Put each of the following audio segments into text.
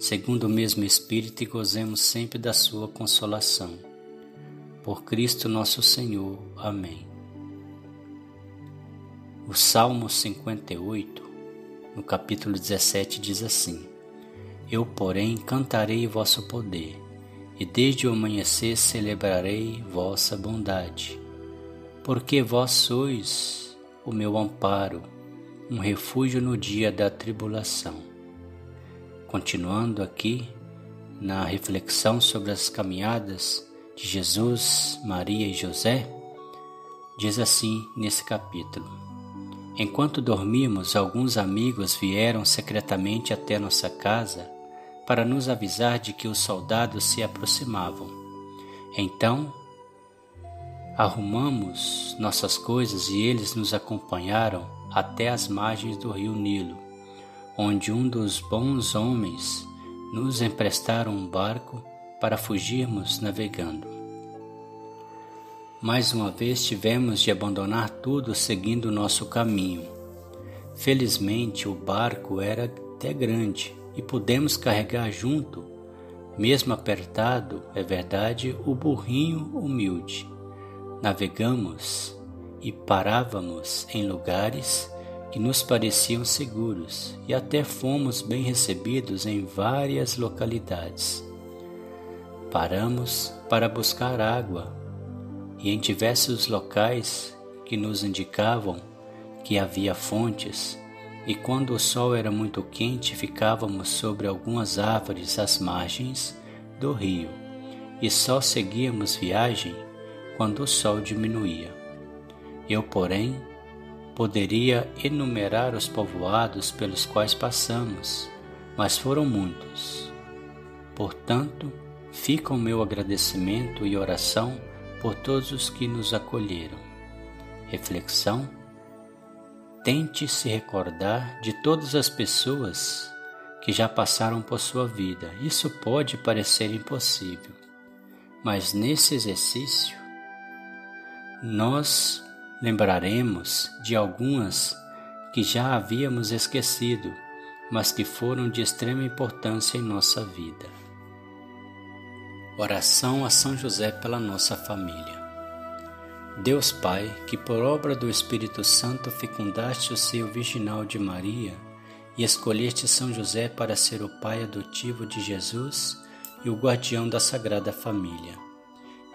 segundo o mesmo Espírito, e gozemos sempre da Sua consolação. Por Cristo nosso Senhor. Amém. O Salmo 58, no capítulo 17, diz assim: Eu, porém, cantarei vosso poder, e desde o amanhecer celebrarei vossa bondade, porque vós sois o meu amparo, um refúgio no dia da tribulação. Continuando aqui na reflexão sobre as caminhadas de Jesus, Maria e José, diz assim nesse capítulo: Enquanto dormimos, alguns amigos vieram secretamente até nossa casa para nos avisar de que os soldados se aproximavam. Então, arrumamos nossas coisas e eles nos acompanharam até as margens do rio Nilo onde um dos bons homens nos emprestaram um barco para fugirmos navegando. Mais uma vez tivemos de abandonar tudo seguindo nosso caminho. Felizmente o barco era até grande e pudemos carregar junto, mesmo apertado, é verdade, o burrinho humilde. Navegamos e parávamos em lugares que nos pareciam seguros e até fomos bem recebidos em várias localidades. Paramos para buscar água e em diversos locais que nos indicavam que havia fontes, e quando o sol era muito quente, ficávamos sobre algumas árvores às margens do rio e só seguíamos viagem quando o sol diminuía. Eu, porém, Poderia enumerar os povoados pelos quais passamos, mas foram muitos. Portanto, fica o meu agradecimento e oração por todos os que nos acolheram. Reflexão: Tente se recordar de todas as pessoas que já passaram por sua vida. Isso pode parecer impossível, mas nesse exercício, nós Lembraremos de algumas que já havíamos esquecido, mas que foram de extrema importância em nossa vida. Oração a São José pela nossa família. Deus Pai, que por obra do Espírito Santo fecundaste o seio virginal de Maria e escolheste São José para ser o pai adotivo de Jesus e o guardião da Sagrada Família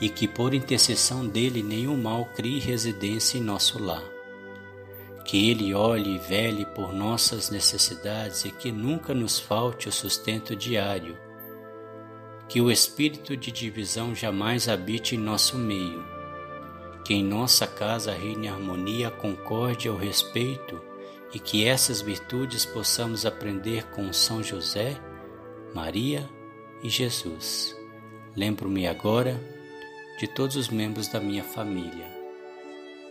e que por intercessão dele nenhum mal crie residência em nosso lar. Que ele olhe e vele por nossas necessidades e que nunca nos falte o sustento diário. Que o espírito de divisão jamais habite em nosso meio. Que em nossa casa reine harmonia, concórdia, o respeito e que essas virtudes possamos aprender com São José, Maria e Jesus. Lembro-me agora de todos os membros da minha família.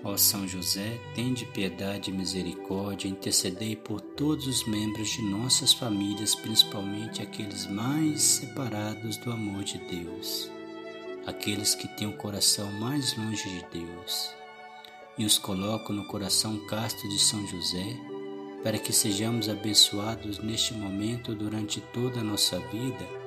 Ó São José, tende piedade e misericórdia, intercedei por todos os membros de nossas famílias, principalmente aqueles mais separados do amor de Deus, aqueles que têm o coração mais longe de Deus. E os coloco no coração casto de São José, para que sejamos abençoados neste momento durante toda a nossa vida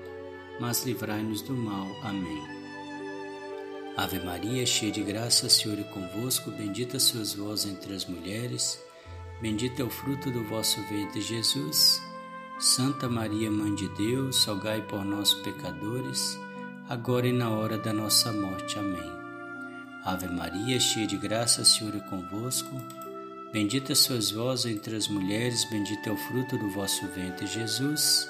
mas livrai-nos do mal. Amém. Ave Maria, cheia de graça, o Senhor é convosco, bendita sois vós entre as mulheres, bendito é o fruto do vosso ventre, Jesus. Santa Maria, Mãe de Deus, rogai por nós pecadores, agora e na hora da nossa morte. Amém. Ave Maria, cheia de graça, o Senhor é convosco. Bendita sois vós entre as mulheres, bendito é o fruto do vosso ventre, Jesus.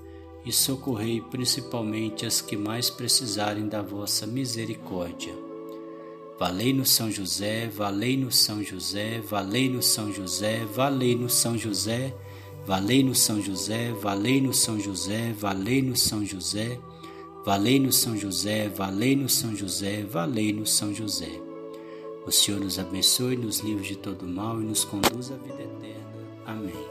e socorrei principalmente as que mais precisarem da vossa misericórdia. Valei-nos São José, valei-nos São José, valei-nos São José, valei-nos São José, valei-nos São José, valei-nos São José, valei-nos São José, Valei-nos São José, valei-nos São José, valei-nos São José. O Senhor nos abençoe, nos livre de todo mal e nos conduz à vida eterna. Amém.